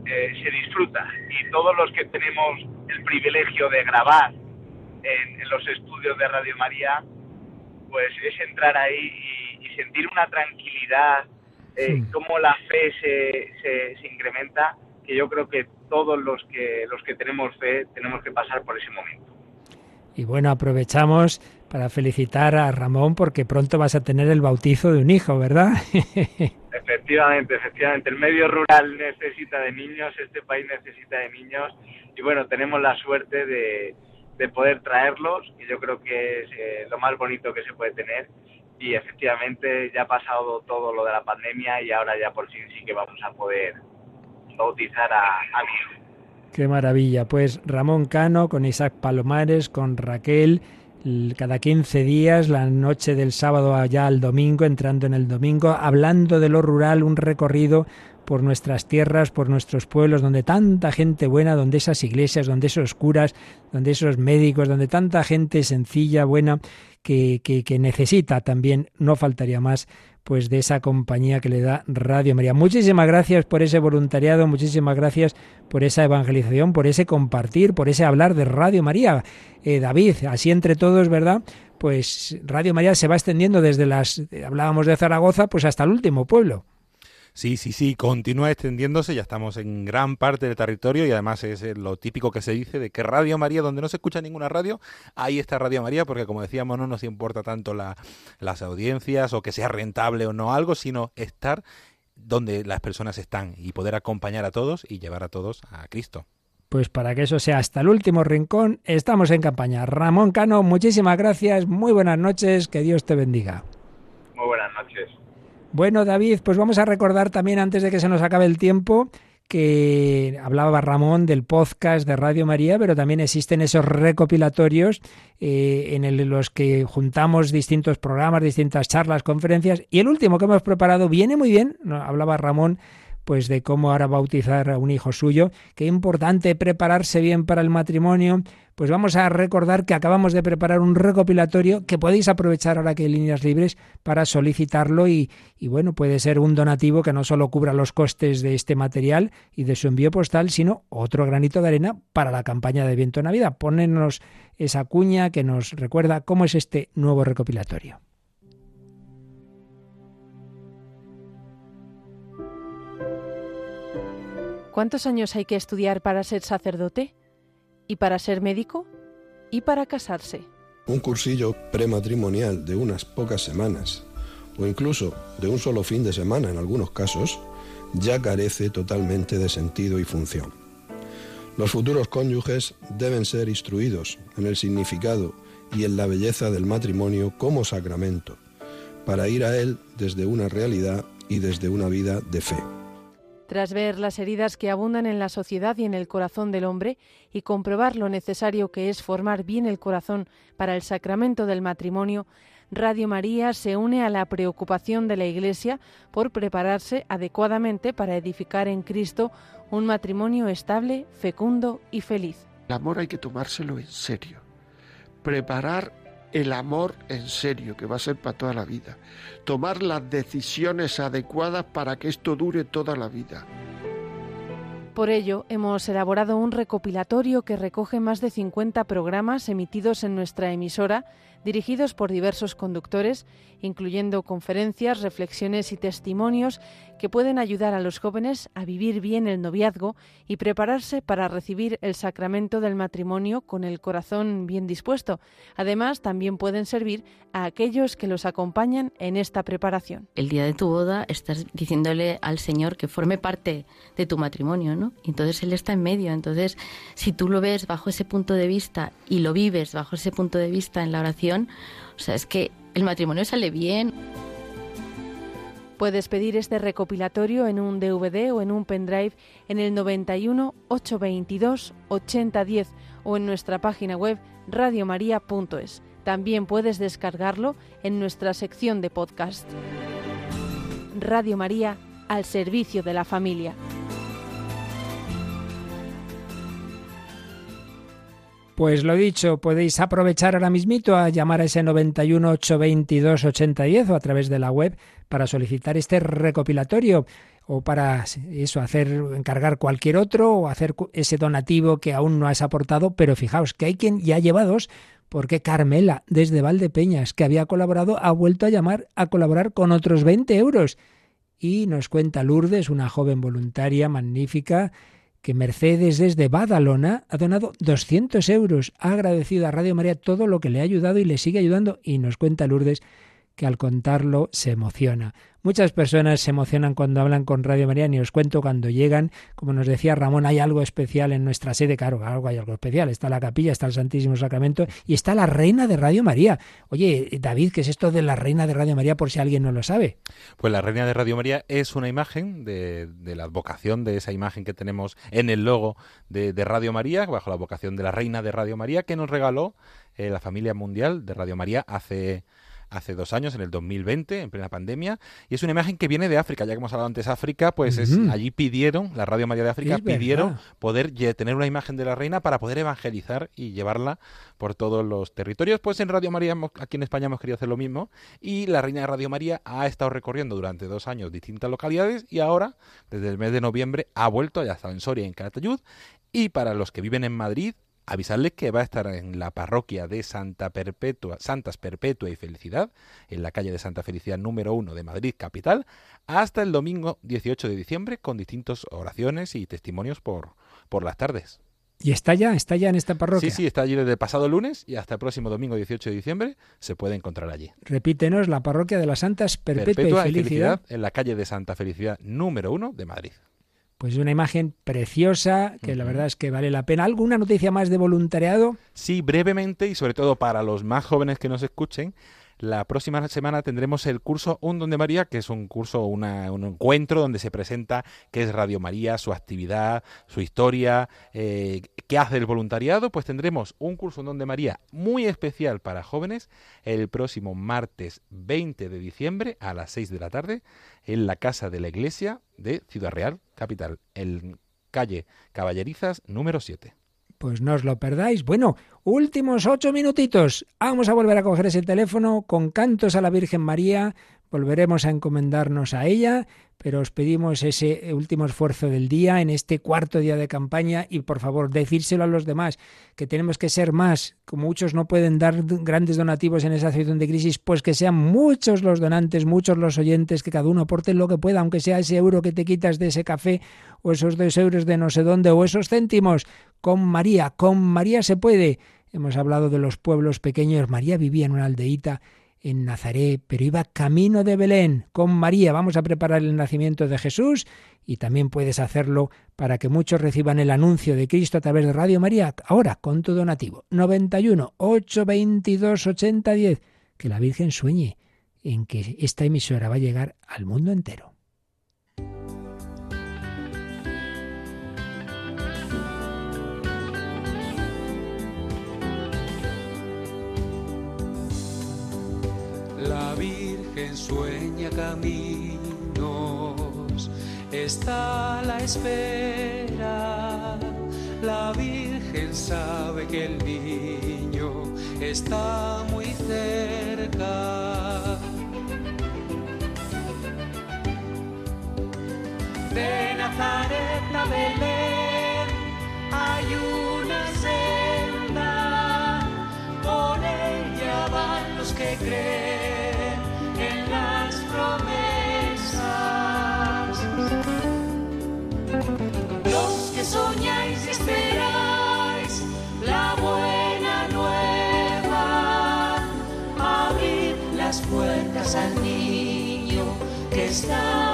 eh, se disfruta. Y todos los que tenemos el privilegio de grabar en, los estudios de Radio María, pues es entrar ahí y sentir una tranquilidad, eh, cómo la fe se, se, incrementa, que yo creo que todos los que, los que tenemos fe tenemos que pasar por ese momento. Y bueno, aprovechamos para felicitar a Ramón porque pronto vas a tener el bautizo de un hijo, ¿verdad? efectivamente, efectivamente. El medio rural necesita de niños, este país necesita de niños y bueno, tenemos la suerte de, de poder traerlos y yo creo que es eh, lo más bonito que se puede tener y efectivamente ya ha pasado todo lo de la pandemia y ahora ya por fin sí que vamos a poder bautizar a, a mi Qué maravilla. Pues Ramón Cano con Isaac Palomares, con Raquel, cada 15 días, la noche del sábado allá al domingo, entrando en el domingo, hablando de lo rural, un recorrido por nuestras tierras, por nuestros pueblos, donde tanta gente buena, donde esas iglesias, donde esos curas, donde esos médicos, donde tanta gente sencilla, buena, que, que, necesita también, no faltaría más, pues de esa compañía que le da Radio María. Muchísimas gracias por ese voluntariado, muchísimas gracias por esa evangelización, por ese compartir, por ese hablar de Radio María. Eh, David, así entre todos, ¿verdad? Pues Radio María se va extendiendo desde las, hablábamos de Zaragoza, pues hasta el último pueblo. Sí, sí, sí, continúa extendiéndose, ya estamos en gran parte del territorio y además es eh, lo típico que se dice de que Radio María, donde no se escucha ninguna radio, ahí está Radio María, porque como decíamos, no nos importa tanto la, las audiencias o que sea rentable o no algo, sino estar donde las personas están y poder acompañar a todos y llevar a todos a Cristo. Pues para que eso sea hasta el último rincón, estamos en campaña. Ramón Cano, muchísimas gracias, muy buenas noches, que Dios te bendiga. Muy buenas noches. Bueno, David, pues vamos a recordar también antes de que se nos acabe el tiempo que hablaba Ramón del podcast de Radio María, pero también existen esos recopilatorios eh, en los que juntamos distintos programas, distintas charlas, conferencias. Y el último que hemos preparado viene muy bien, hablaba Ramón, pues de cómo ahora bautizar a un hijo suyo. Qué importante prepararse bien para el matrimonio. Pues vamos a recordar que acabamos de preparar un recopilatorio que podéis aprovechar ahora que hay líneas libres para solicitarlo y, bueno, puede ser un donativo que no solo cubra los costes de este material y de su envío postal, sino otro granito de arena para la campaña de Viento Navidad. Pónnenos esa cuña que nos recuerda cómo es este nuevo recopilatorio. ¿Cuántos años hay que estudiar para ser sacerdote? ¿Y para ser médico? ¿Y para casarse? Un cursillo prematrimonial de unas pocas semanas, o incluso de un solo fin de semana en algunos casos, ya carece totalmente de sentido y función. Los futuros cónyuges deben ser instruidos en el significado y en la belleza del matrimonio como sacramento, para ir a él desde una realidad y desde una vida de fe. Tras ver las heridas que abundan en la sociedad y en el corazón del hombre y comprobar lo necesario que es formar bien el corazón para el sacramento del matrimonio, Radio María se une a la preocupación de la Iglesia por prepararse adecuadamente para edificar en Cristo un matrimonio estable, fecundo y feliz. El amor hay que tomárselo en serio. Preparar el amor en serio, que va a ser para toda la vida. Tomar las decisiones adecuadas para que esto dure toda la vida. Por ello, hemos elaborado un recopilatorio que recoge más de 50 programas emitidos en nuestra emisora dirigidos por diversos conductores, incluyendo conferencias, reflexiones y testimonios que pueden ayudar a los jóvenes a vivir bien el noviazgo y prepararse para recibir el sacramento del matrimonio con el corazón bien dispuesto. Además, también pueden servir a aquellos que los acompañan en esta preparación. El día de tu boda estás diciéndole al Señor que forme parte de tu matrimonio, ¿no? Entonces Él está en medio. Entonces, si tú lo ves bajo ese punto de vista y lo vives bajo ese punto de vista en la oración, o sea, es que el matrimonio sale bien. Puedes pedir este recopilatorio en un DVD o en un pendrive en el 91 822 8010 o en nuestra página web radiomaria.es. También puedes descargarlo en nuestra sección de podcast. Radio María al servicio de la familia. Pues lo dicho, podéis aprovechar ahora mismito a llamar a ese 91 822 8010 o a través de la web para solicitar este recopilatorio o para eso hacer encargar cualquier otro o hacer ese donativo que aún no has aportado, pero fijaos que hay quien ya lleva dos porque Carmela desde Valdepeñas que había colaborado ha vuelto a llamar a colaborar con otros 20 euros. Y nos cuenta Lourdes, una joven voluntaria magnífica que Mercedes desde Badalona ha donado 200 euros. Ha agradecido a Radio María todo lo que le ha ayudado y le sigue ayudando. Y nos cuenta Lourdes que al contarlo se emociona. Muchas personas se emocionan cuando hablan con Radio María, ni os cuento cuando llegan. Como nos decía Ramón, hay algo especial en nuestra sede, claro, algo hay algo especial. Está la capilla, está el Santísimo Sacramento y está la Reina de Radio María. Oye, David, ¿qué es esto de la Reina de Radio María por si alguien no lo sabe? Pues la Reina de Radio María es una imagen de, la advocación de esa imagen que tenemos en el logo de, Radio María, bajo la vocación de la Reina de Radio María, que nos regaló eh, la familia mundial de Radio María hace hace dos años, en el 2020, en plena pandemia, y es una imagen que viene de África, ya que hemos hablado antes de África, pues es, allí pidieron, la Radio María de África pidieron poder tener una imagen de la reina para poder evangelizar y llevarla por todos los territorios. Pues en Radio María, aquí en España hemos querido hacer lo mismo, y la reina de Radio María ha estado recorriendo durante dos años distintas localidades y ahora, desde el mes de noviembre, ha vuelto, ya estado en Soria en Calatayud, y para los que viven en Madrid, avisarles que va a estar en la parroquia de Santa Perpetua, Santas Perpetua y Felicidad, en la calle de Santa Felicidad número 1 de Madrid capital, hasta el domingo 18 de diciembre con distintas oraciones y testimonios por, por las tardes. ¿Y está ya? ¿Está ya en esta parroquia? Sí, sí, está allí desde el pasado lunes y hasta el próximo domingo 18 de diciembre se puede encontrar allí. Repítenos, la parroquia de las Santas Perpetua, y, Felicidad. En la calle de Santa Felicidad número 1 de Madrid. Pues una imagen preciosa que la verdad es que vale la pena. ¿Alguna noticia más de voluntariado? Sí, brevemente y sobre todo para los más jóvenes que nos escuchen. La próxima semana tendremos el curso Un Don de María, que es un curso, un encuentro donde se presenta qué es Radio María, su actividad, su historia, eh, qué hace el voluntariado. Pues tendremos un curso Un Don de María muy especial para jóvenes el próximo martes 20 de diciembre a las 6 de la tarde en la Casa de la Iglesia de Ciudad Real, capital, en calle Caballerizas número 7. Pues no os lo perdáis. Bueno, últimos ocho minutitos. Vamos a volver a coger ese teléfono con cantos a la Virgen María. Volveremos a encomendarnos a ella pero os pedimos ese último esfuerzo del día en este cuarto día de campaña y por favor decírselo a los demás, que tenemos que ser más, como muchos no pueden dar grandes donativos en esa situación de crisis, pues que sean muchos los donantes, muchos los oyentes, que cada uno aporte lo que pueda, aunque sea ese euro que te quitas de ese café o esos dos euros de no sé dónde o esos céntimos. Con María, con María se puede. Hemos hablado de los pueblos pequeños. María vivía en una aldeíta en Nazaret, pero iba camino de Belén con María. Vamos a preparar el nacimiento de Jesús y también puedes hacerlo para que muchos reciban el anuncio de Cristo a través de Radio María. Ahora, con tu donativo, 91 822 8010. Que la Virgen sueñe en que esta emisora va a llegar al mundo entero. Sueña caminos, está a la espera. La Virgen sabe que el niño está muy cerca. De Nazaret a Belén hay una senda, por ella van los que creen. Está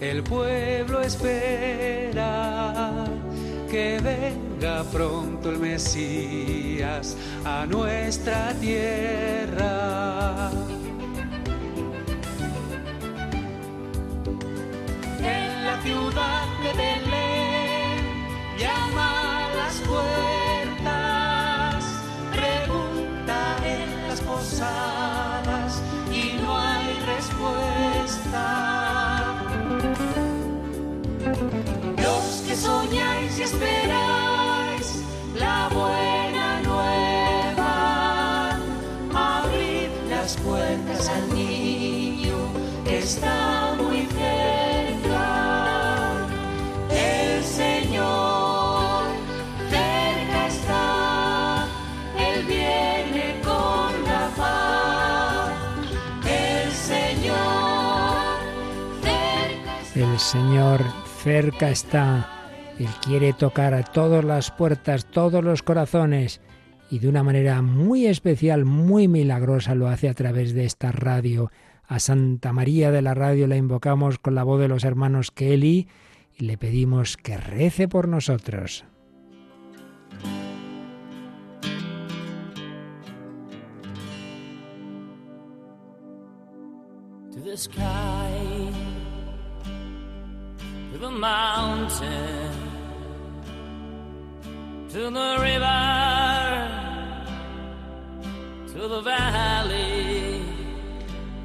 El pueblo espera que venga pronto el Mesías a nuestra tierra. En la ciudad Señor cerca está. Él quiere tocar a todas las puertas, todos los corazones y de una manera muy especial, muy milagrosa lo hace a través de esta radio. A Santa María de la radio la invocamos con la voz de los hermanos Kelly y le pedimos que rece por nosotros.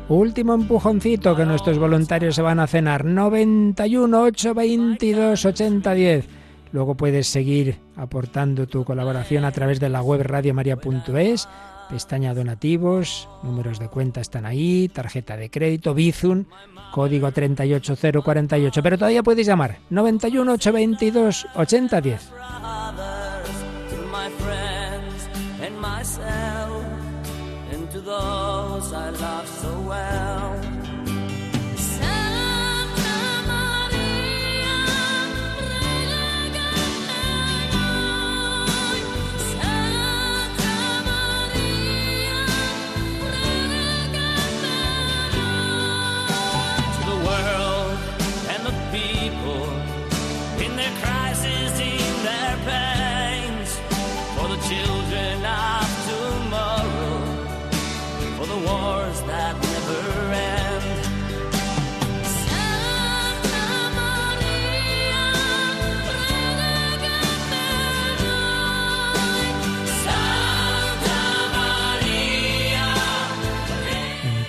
Último empujoncito que nuestros voluntarios se van a cenar. 91 822 8010. Luego puedes seguir aportando tu colaboración a través de la web radiomaria.es pestaña donativos, números de cuenta están ahí, tarjeta de crédito, Bizum, código 38048. Pero todavía podéis llamar 918228010.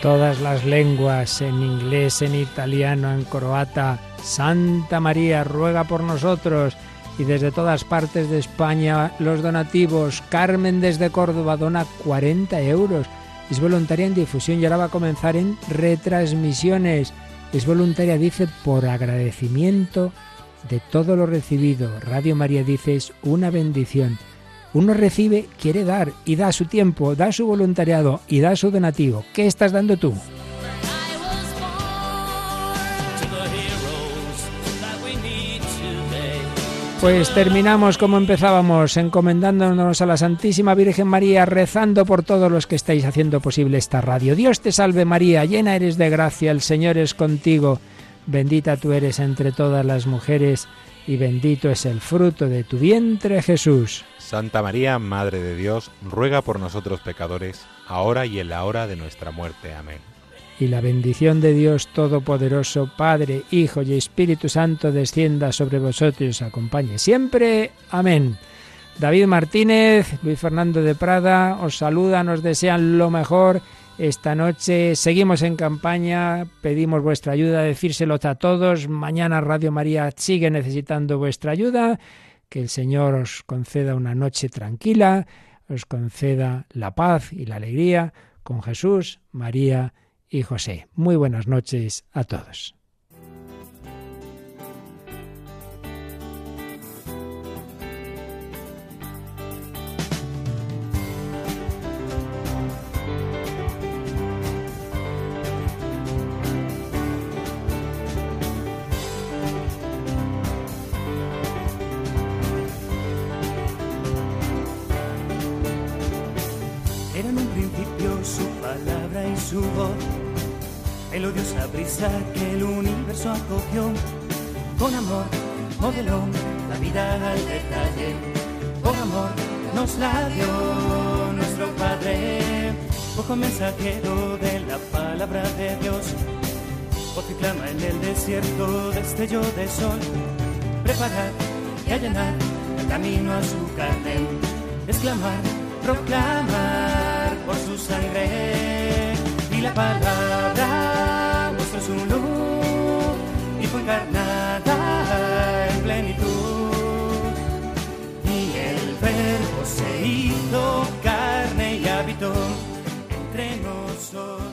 Todas las lenguas, en inglés, en italiano, en croata. Santa María, ruega por nosotros. Y desde todas partes de España, los donativos. Carmen desde Córdoba dona 40 euros. Es voluntaria en difusión y ahora va a comenzar en retransmisiones. Es voluntaria, dice, por agradecimiento de todo lo recibido. Radio María dice es una bendición. Uno recibe, quiere dar y da su tiempo, da su voluntariado y da su donativo. ¿Qué estás dando tú? Pues terminamos como empezábamos, encomendándonos a la Santísima Virgen María, rezando por todos los que estáis haciendo posible esta radio. Dios te salve María, llena eres de gracia, el Señor es contigo, bendita tú eres entre todas las mujeres y bendito es el fruto de tu vientre Jesús. Santa María, Madre de Dios, ruega por nosotros pecadores, ahora y en la hora de nuestra muerte. Amén. Y la bendición de Dios Todopoderoso, Padre, Hijo y Espíritu Santo, descienda sobre vosotros y os acompañe siempre. Amén. David Martínez, Luis Fernando de Prada, os saluda, nos desean lo mejor. Esta noche seguimos en campaña, pedimos vuestra ayuda, decírselo a todos. Mañana Radio María sigue necesitando vuestra ayuda que el Señor os conceda una noche tranquila, os conceda la paz y la alegría con Jesús, María y José. Muy buenas noches a todos. Su voz, melodiosa brisa que el universo acogió. Con amor modeló la vida al detalle, con amor nos la dio nuestro Padre, ojo mensajero de la palabra de Dios, voz que clama en el desierto, destello de sol, preparar y allanar el camino a su carne, exclamar, proclamar por su sangre la palabra mostró su luz y fue encarnada en plenitud. Y el verbo se hizo carne y habitó entre nosotros.